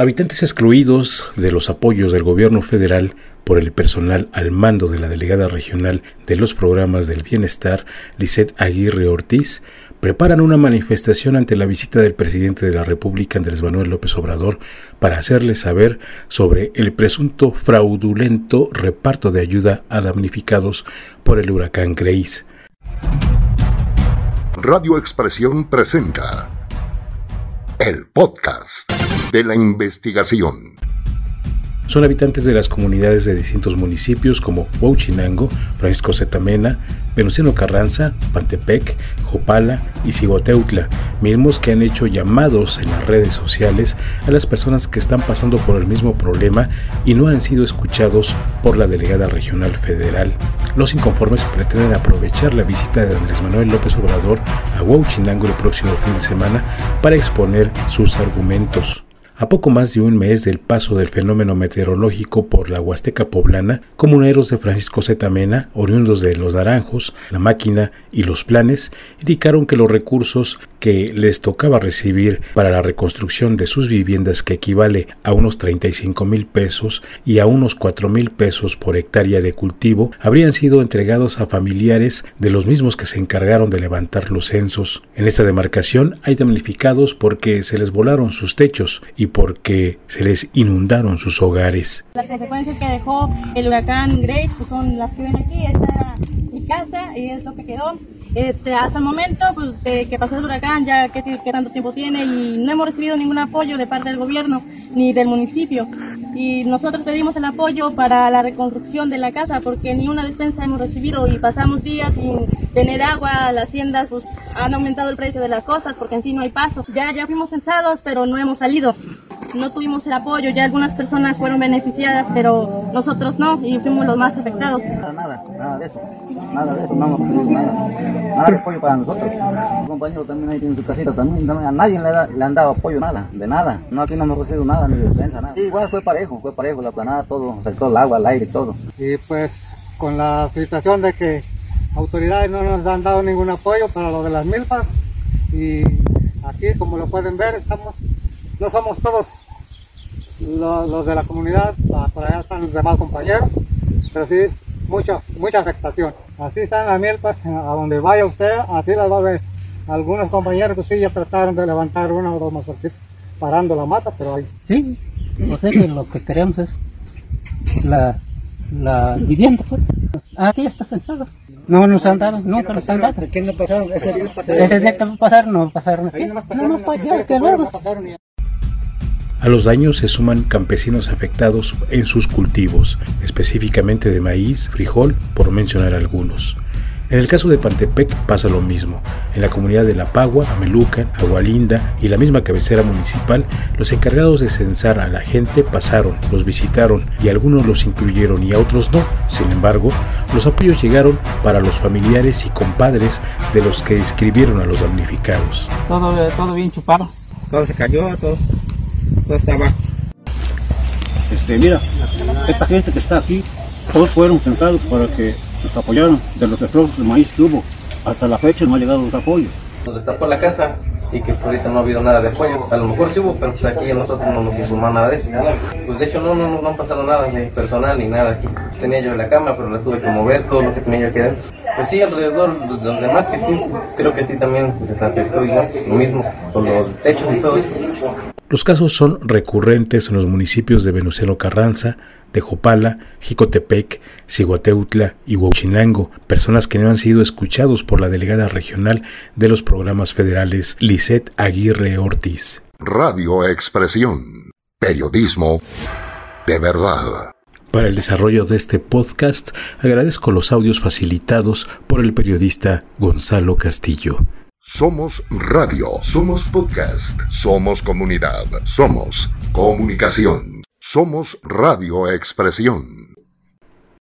Habitantes excluidos de los apoyos del gobierno federal por el personal al mando de la delegada regional de los programas del bienestar, Lisette Aguirre Ortiz, preparan una manifestación ante la visita del presidente de la República, Andrés Manuel López Obrador, para hacerle saber sobre el presunto fraudulento reparto de ayuda a damnificados por el huracán Grace. Radio Expresión presenta el podcast de la investigación. Son habitantes de las comunidades de distintos municipios como Huachinango, Francisco Zetamena, Venustiano Carranza, Pantepec, Jopala y Cigoteutla, mismos que han hecho llamados en las redes sociales a las personas que están pasando por el mismo problema y no han sido escuchados por la delegada regional federal. Los inconformes pretenden aprovechar la visita de Andrés Manuel López Obrador a Huachinango el próximo fin de semana para exponer sus argumentos. A poco más de un mes del paso del fenómeno meteorológico por la Huasteca poblana, comuneros de Francisco Zetamena, oriundos de Los Naranjos, La Máquina y Los Planes, indicaron que los recursos que les tocaba recibir para la reconstrucción de sus viviendas, que equivale a unos 35 mil pesos y a unos 4 mil pesos por hectárea de cultivo, habrían sido entregados a familiares de los mismos que se encargaron de levantar los censos. En esta demarcación hay damnificados porque se les volaron sus techos y porque se les inundaron sus hogares. Las consecuencias que dejó el huracán Grace pues son las que ven aquí. Esta era mi casa y es lo que quedó. Este, hasta el momento pues, que pasó el huracán, ya que, tanto tiempo tiene y no hemos recibido ningún apoyo de parte del gobierno ni del municipio. Y nosotros pedimos el apoyo para la reconstrucción de la casa porque ni una despensa hemos recibido y pasamos días sin tener agua, las tiendas pues han aumentado el precio de las cosas porque en sí no hay paso. Ya, ya fuimos censados pero no hemos salido no tuvimos el apoyo, ya algunas personas fueron beneficiadas, pero nosotros no, y fuimos los más afectados. Nada, nada, nada de eso, nada de eso, no hemos recibido nada, nada de apoyo para nosotros. Un compañero también ahí tiene su casita, también, a nadie le, le, han dado apoyo, nada, de nada, no, aquí no hemos recibido nada, ni defensa, nada. igual fue parejo, fue parejo, la planada, todo, saltó el agua, el aire, todo. Y pues, con la situación de que autoridades no nos han dado ningún apoyo para lo de las milpas, y aquí, como lo pueden ver, estamos, no somos todos los, de la comunidad, ah, por allá están los demás compañeros, pero sí, mucha, mucha afectación. Así están las mielpas, a donde vaya usted, así las va a ver. Algunos compañeros que sí ya trataron de levantar una o dos más parando la mata, pero ahí. Sí, o sea que lo que queremos es la, la vivienda, pues. Aquí está censado. No nos han dado, nunca nos han dado. ¿Quién no pasaron? Ese, ese día que pasaron, no pasaron aquí. No, nos pasaron, a los daños se suman campesinos afectados en sus cultivos, específicamente de maíz, frijol, por mencionar algunos. En el caso de Pantepec pasa lo mismo. En la comunidad de La Pagua, Amelucan, Agualinda y la misma cabecera municipal, los encargados de censar a la gente pasaron, los visitaron y algunos los incluyeron y a otros no. Sin embargo, los apoyos llegaron para los familiares y compadres de los que inscribieron a los damnificados. Todo, todo bien chupado, todo se cayó, todo estaba. Este, mira, esta gente que está aquí, todos fueron censados para que nos apoyaran de los destrozos de maíz que hubo. Hasta la fecha no han llegado los apoyos. Nos destapó la casa y que pues, ahorita no ha habido nada de apoyo. A lo mejor sí hubo, pero pues, aquí nosotros no nos informó nada de eso. Pues de hecho no, no, no han pasado nada, ni personal ni nada aquí. Tenía yo la cama, pero la tuve que mover, todo lo que tenía yo aquí dentro. Pues sí, alrededor, los demás que sí, creo que sí también les afectó igual, lo mismo, con los techos y todo eso. Los casos son recurrentes en los municipios de Venustiano Carranza, de Jopala, Jicotepec, Ciguateutla y Huachinango, personas que no han sido escuchados por la delegada regional de los programas federales Lisette Aguirre Ortiz. Radio Expresión. Periodismo de verdad. Para el desarrollo de este podcast agradezco los audios facilitados por el periodista Gonzalo Castillo. Somos radio, somos podcast, somos comunidad, somos comunicación, somos radio expresión.